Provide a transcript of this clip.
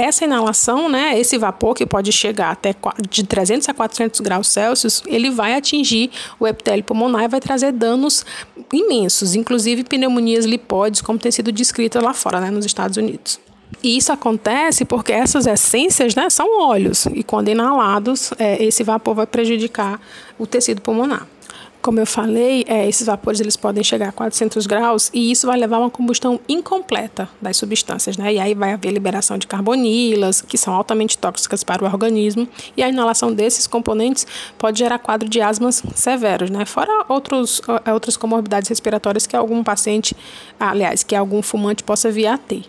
essa inalação, né, esse vapor que pode chegar até de 300 a 400 graus Celsius, ele vai atingir o epitélio pulmonar e vai trazer danos imensos, inclusive pneumonias lipóides, como tem sido descrita lá fora, né, nos Estados Unidos. E isso acontece porque essas essências né, são óleos, e quando inalados, é, esse vapor vai prejudicar o tecido pulmonar. Como eu falei, é, esses vapores eles podem chegar a 400 graus e isso vai levar a uma combustão incompleta das substâncias, né? E aí vai haver liberação de carbonilas, que são altamente tóxicas para o organismo, e a inalação desses componentes pode gerar quadro de asmas severos, né? Fora outros, outras comorbidades respiratórias que algum paciente, aliás, que algum fumante possa vir a ter.